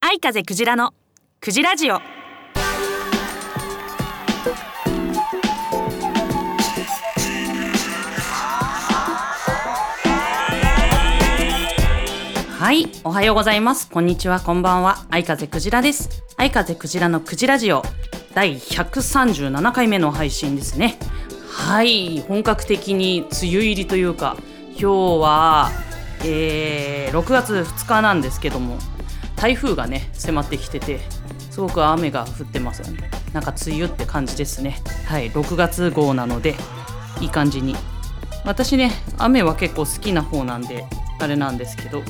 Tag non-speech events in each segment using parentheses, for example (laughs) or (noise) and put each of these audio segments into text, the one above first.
愛風クジラのクジラジオ。はいおはようございます。こんにちはこんばんは。愛風クジラです。愛風クジラのクジラジオ。第137回目の配信ですね。はい。本格的に梅雨入りというか今日は、えー6月2日なんですけども台風がね迫ってきててすごく雨が降ってますよね。なんか梅雨って感じですね。はい6月号なのでいい感じに。私ね雨は結構好きな方なんであれなんですけど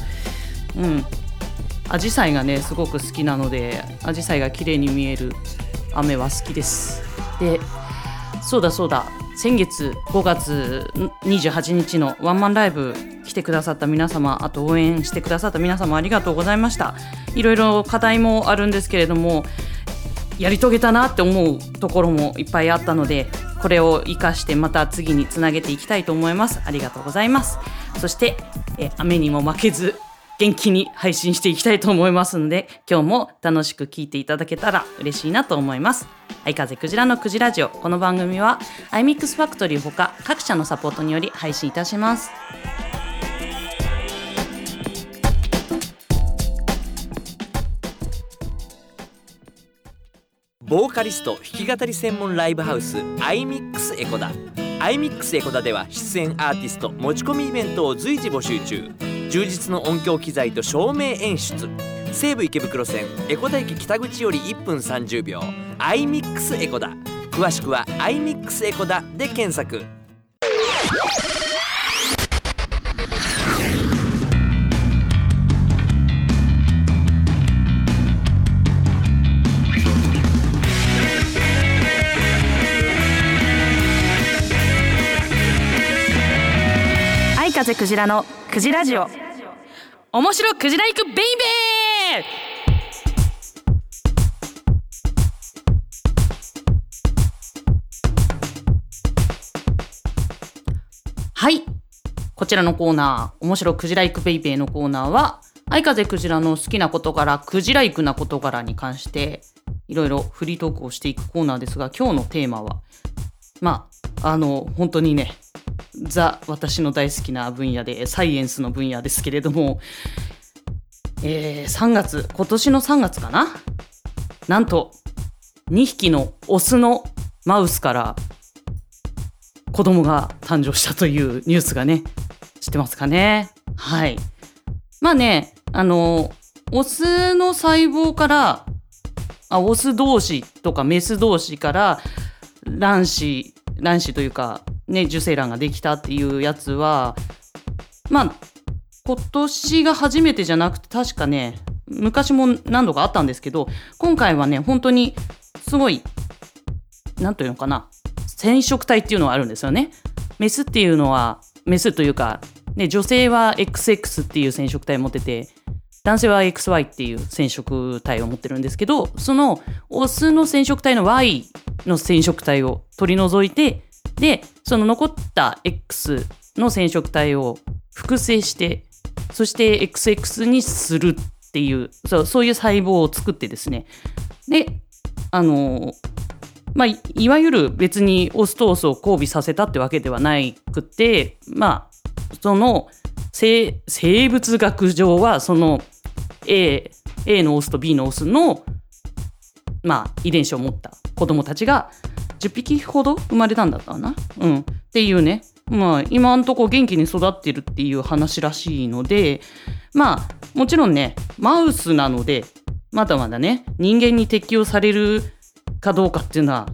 うん。アジサイがねすごく好きなのでアジサイが綺麗に見える雨は好きです。でそうだそうだ。先月5月28日のワンマンライブ来てくださった皆様あと応援してくださった皆様ありがとうございました。いろいろ課題もあるんですけれどもやり遂げたなって思うところもいっぱいあったのでこれを生かしてまた次につなげていきたいと思います。ありがとうございます。そしてえ雨にも負けず元気に配信していきたいと思いますので今日も楽しく聞いていただけたら嬉しいなと思います。愛風クジラのクジラジオ。この番組は iMix ファクトリーほか各社のサポートにより配信いたします。ボーカリスト弾き語り専門ライブハウス iMix エコダ。iMix エコダでは出演アーティスト持ち込みイベントを随時募集中。充実の音響機材と照明演出。西武池袋線エコダ駅北口より1分30秒。iMix エコダ。詳しくは iMix エコダで検索。愛風クジラのクジラジオ。面白クジラ行くベイベーこちらのコーナー面白クジラ行くベイベーのコーナーは愛風クジラの好きな事柄クジラ行くな事柄に関していろいろフリートークをしていくコーナーですが今日のテーマはまああの本当にねザ私の大好きな分野でサイエンスの分野ですけれども、えー3月今年の3月かな？なんと2匹のオスのマウスから子供が誕生したというニュースがね知ってますかね？はいまあねあのオスの細胞からあオス同士とかメス同士から卵子卵子というかね受精卵ができたっていうやつはまあ今年が初めてじゃなくて確かね昔も何度かあったんですけど今回はね本当にすごいなんというのかな染色体っていうのがあるんですよね。メスっていうのはメスというか、ね、女性は XX っていう染色体を持ってて男性は XY っていう染色体を持ってるんですけどそのオスの染色体の Y の染色体を取り除いてでその残った X の染色体を複製してそして XX にするっていうそうそういう細胞を作ってですね。であのまあ、いわゆる別にオスとオスを交尾させたってわけではなくてまあその生生物学上はその A, A のオスと B のオスの、まあ、遺伝子を持った子供たちが10匹ほど生まれたんだったかな、うん、っていうね。まあ今んとこ元気に育ってるっていう話らしいのでまあもちろんねマウスなのでまだまだね人間に適用されるかどうかっていうのは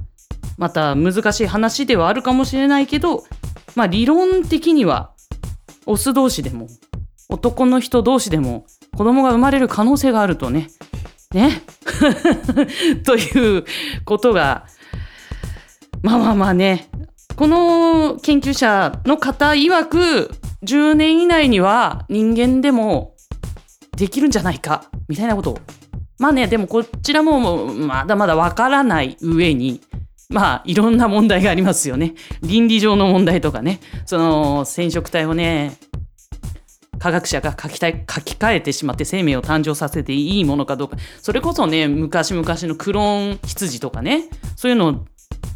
また難しい話ではあるかもしれないけどまあ理論的にはオス同士でも男の人同士でも子供が生まれる可能性があるとね。ね。(laughs) ということがまあまあまあね。この研究者の方曰く10年以内には人間でもできるんじゃないかみたいなこと。をまあねでもこちらもまだまだわからない上にまあいろんな問題がありますよね。倫理上の問題とかね。その染色体をね科学者が書きたい書き換えてしまって生命を誕生させていいものかどうか。それこそね昔々のクローン羊とかね。そういうの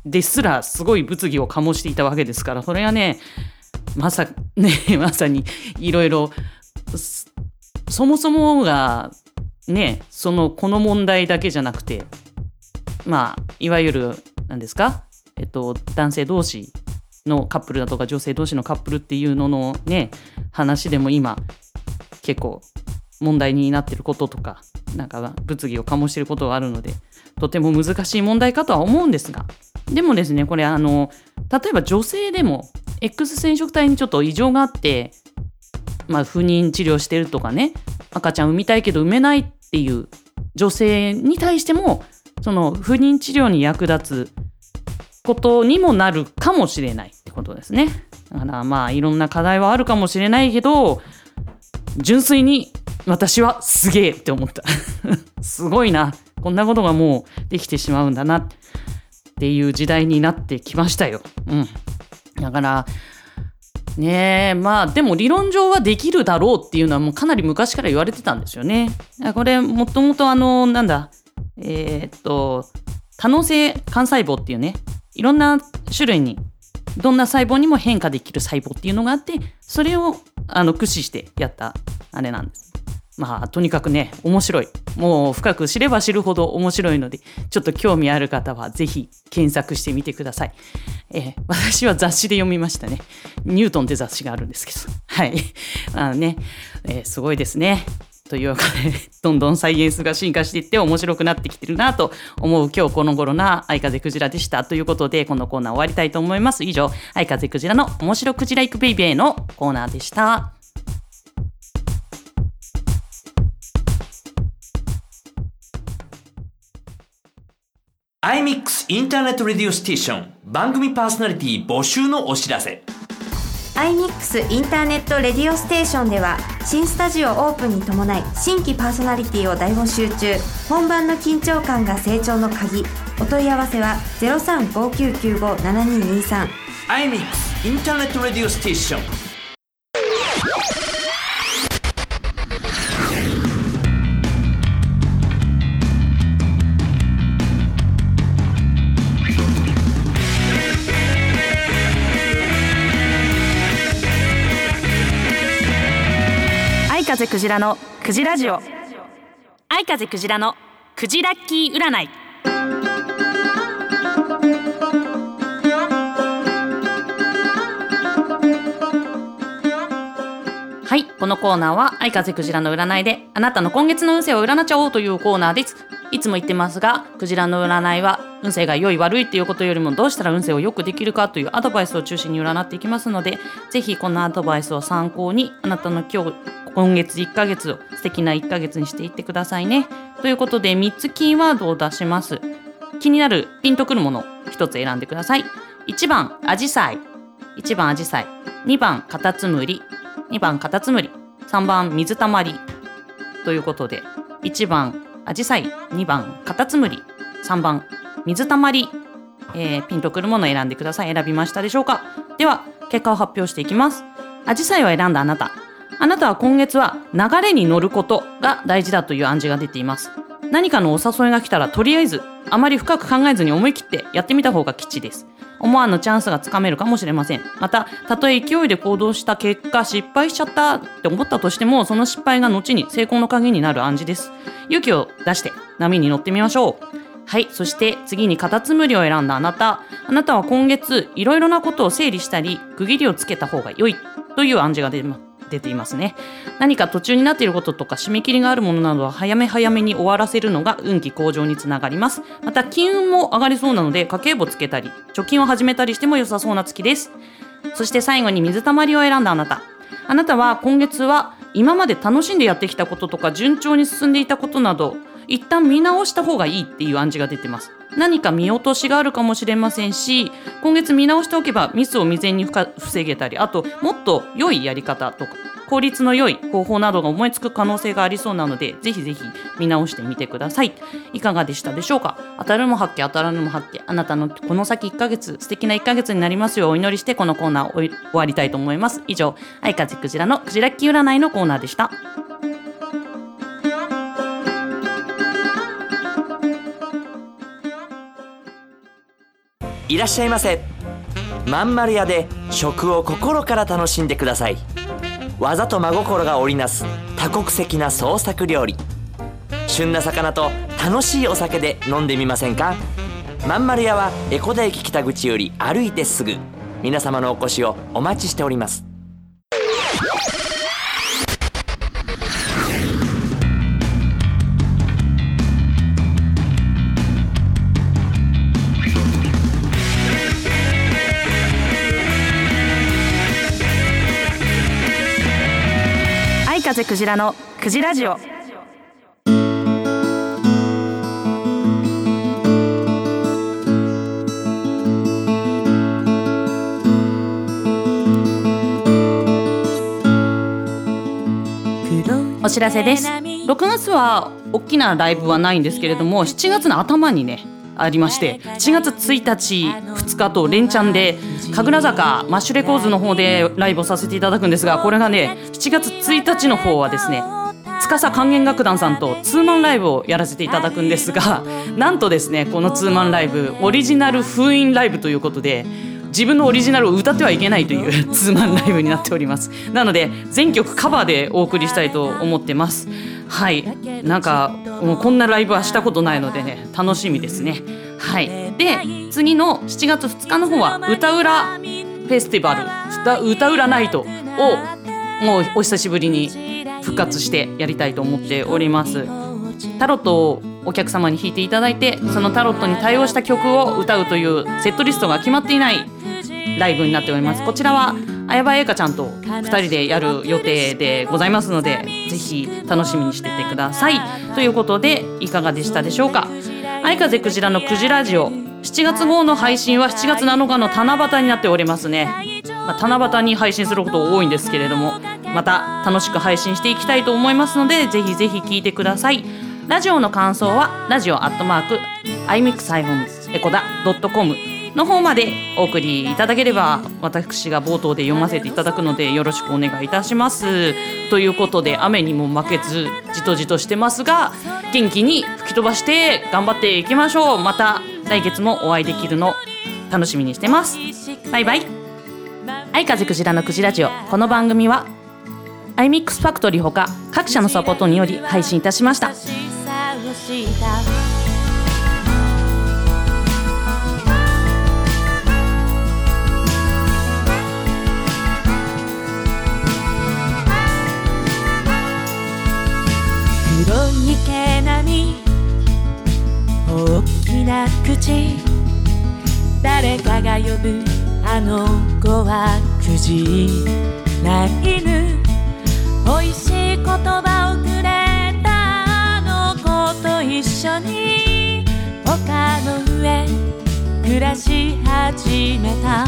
ですらすごい物議を醸していたわけですから。それはねまさね (laughs) まさにいろいろそもそもがねそのこの問題だけじゃなくてまあいわゆる何ですか？えっと男性同士のカップルだとか女性同士のカップルっていうののね話でも今結構問題になってることとかなんか物議を醸していることがあるのでとても難しい問題かとは思うんですがでもですねこれあの例えば女性でも X 染色体にちょっと異常があってまあ不妊治療してるとかね赤ちゃん産みたいけど産めないっていう女性に対してもその不妊治療に役立つことにもなるかもしれないってことですね。だからまあいろんな課題はあるかもしれないけど純粋に私はすげえって思った (laughs) すごいなこんなことがもうできてしまうんだなっていう時代になってきましたよ。うん、だからねえまあでも理論上はできるだろうっていうのはもうかなり昔から言われてたんですよね。これもともとあのなんだえー、っと多能性幹細胞っていうねいろんな種類にどんな細胞にも変化できる細胞っていうのがあってそれをあの駆使してやったあれなんです。まあとにかくね面白い。もう深く知れば知るほど面白いのでちょっと興味ある方は是非検索してみてください、えー、私は雑誌で読みましたね。ニュートンって雑誌があるんですけど。はい。あのね、えー、すごいですね。というわけで、どんどんサイエンスが進化していって面白くなってきてるなと思う今日この頃な愛風クジラでした。ということで、このコーナー終わりたいと思います。以上、愛風クジラの面白クジライクベイベーのコーナーでした。iMix Internet Radio Station 番組パーソナリティ募集のお知らせ。iMix インターネットレディオステーションでは新スタジオオープンに伴い新規パーソナリティを大募集中。本番の緊張感が成長の鍵。お問い合わせは0359957223 iMix Internet Radio Station。風クジラのクジラジオ。愛風クジラのクジラッキー占い。はいこのコーナーは愛風クジラの占いであなたの今月の運勢を占っちゃおうというコーナーです。いつも言ってますがクジラの占いは運勢が良い悪いっていうことよりもどうしたら運勢を良くできるかというアドバイスを中心に占っていきますのでぜひこのアドバイスを参考にあなたの今日今月1ヶ月を素敵な1ヶ月にしていってくださいね。ということで3つキーワードを出します？気になるピンとくるもの1つ選んでください。1番、アジサイ。1番、アジサイ。2番、カタツムリ。2番、カタツムリ。3番、水たまり。ということで、1番、アジサイ。2番、カタツムリ。3番、水たまり。えー、ピンとくるものを選んでください。選びましたでしょうか？では、結果を発表していきます。アジサイを選んだあなた。あなたは今月は流れに乗ることが大事だという暗示が出ています。何かのお誘いが来たらとりあえずあまり深く考えずに思い切ってやってみた方が吉です。思わぬチャンスがつかめるかもしれません。またたとえ勢いで行動した結果失敗しちゃったって思ったとしてもその失敗が後に成功の鍵になる暗示です。勇気を出して波に乗ってみましょう。はいそして次にカタツムリを選んだあなた。あなたは今月いろいろなことを整理したり区切りをつけた方が良いという暗示が出ます。出ていますね。何か途中になっていることとか締め切りがあるものなどは早め早めに終わらせるのが運気向上につながります。また金運も上がりそうなので家計簿つけたり貯金を始めたりしても良さそうな月です。そして最後に水たまりを選んだあなた。あなたは今月は今まで楽しんでやってきたこととか順調に進んでいたことなど一旦見直した方がいいっていう暗示が出てます。何か見落としがあるかもしれませんし今月見直しておけばミスを未然に防げたりあともっと良いやり方とか効率の良い方法などが思いつく可能性がありそうなのでぜひぜひ見直してみてください。いかがでしたでしょうか？当たるも発見当たらぬも発見あなたのこの先1ヶ月素敵な1ヶ月になりますようお祈りしてこのコーナーを終わりたいと思います。以上愛風クジラのクジラッキ占いのコーナーでした。いらっしゃいませ。まんまる屋で食を心から楽しんでください。技と真心が織りなす多国籍な創作料理。旬な魚と楽しいお酒で飲んでみませんか？まんまる屋は江古田駅北口より歩いてすぐ。皆様のお越しをお待ちしております。風クジラのクジラジオ。お知らせです。6月は大きなライブはないんですけれども7月の頭にねありまして7月1日2日と連チャンで神楽坂 Mash Records の方でライブをさせていただくんですがこれがね7月1日の方はですね司管弦楽団さんとツーマンライブをやらせていただくんですがなんとですねこのツーマンライブオリジナル封印ライブということで自分のオリジナルを歌ってはいけないというツーマンライブになっております。なので全曲カバーでお送りしたいと思ってます。はい。なんかもうこんなライブはしたことないのでね楽しみですね。はい。で次の7月2日の方は歌裏フェスティバル歌歌裏ナイトをもうお久しぶりに復活してやりたいと思っております。タロットをお客様に弾いていただいてそのタロットに対応した曲を歌うというセットリストが決まっていないライブになっております。こちらは綾葉栄華ちゃんと2人でやる予定でございますのでぜひ楽しみにしててください。ということでいかがでしたでしょうか？愛風クジラのクジラジオ7月号の配信は7月7日の七夕になっておりますね、まあ、七夕に配信すること多いんですけれどもまた楽しく配信していきたいと思いますのでぜひぜひ聞いてください。ラジオの感想はラジオアットマーク iMix- エコダ .com の方までお送りいただければ私が冒頭で読ませていただくのでよろしくお願いいたします。ということで雨にも負けずじとじとしてますが元気に吹き飛ばして頑張っていきましょう。また来月もお会いできるの楽しみにしてます。バイバイ。愛風クジラのクジラジオ。この番組は iMix ファクトリーほか各社のサポートにより配信いたしました。な口誰かが呼ぶあの子はクジラ犬。美味しい言葉をくれたあの子と一緒に。丘の上暮らし始めた。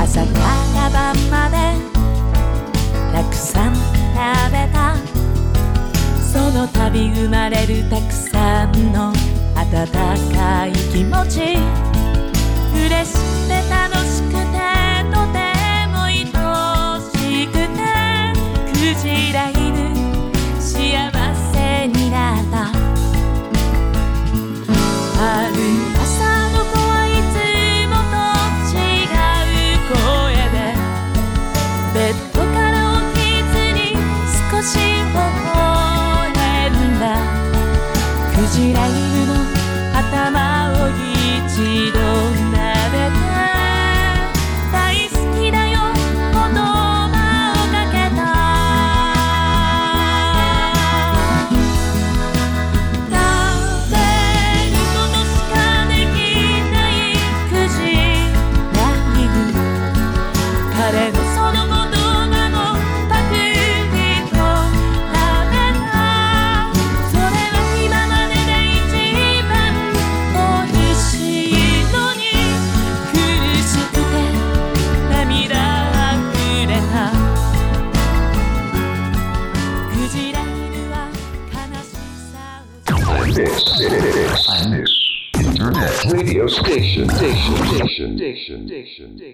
朝から晩までたくさん食べた。び生まれるたくさんの温かい気持ち。嬉しくて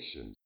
Nation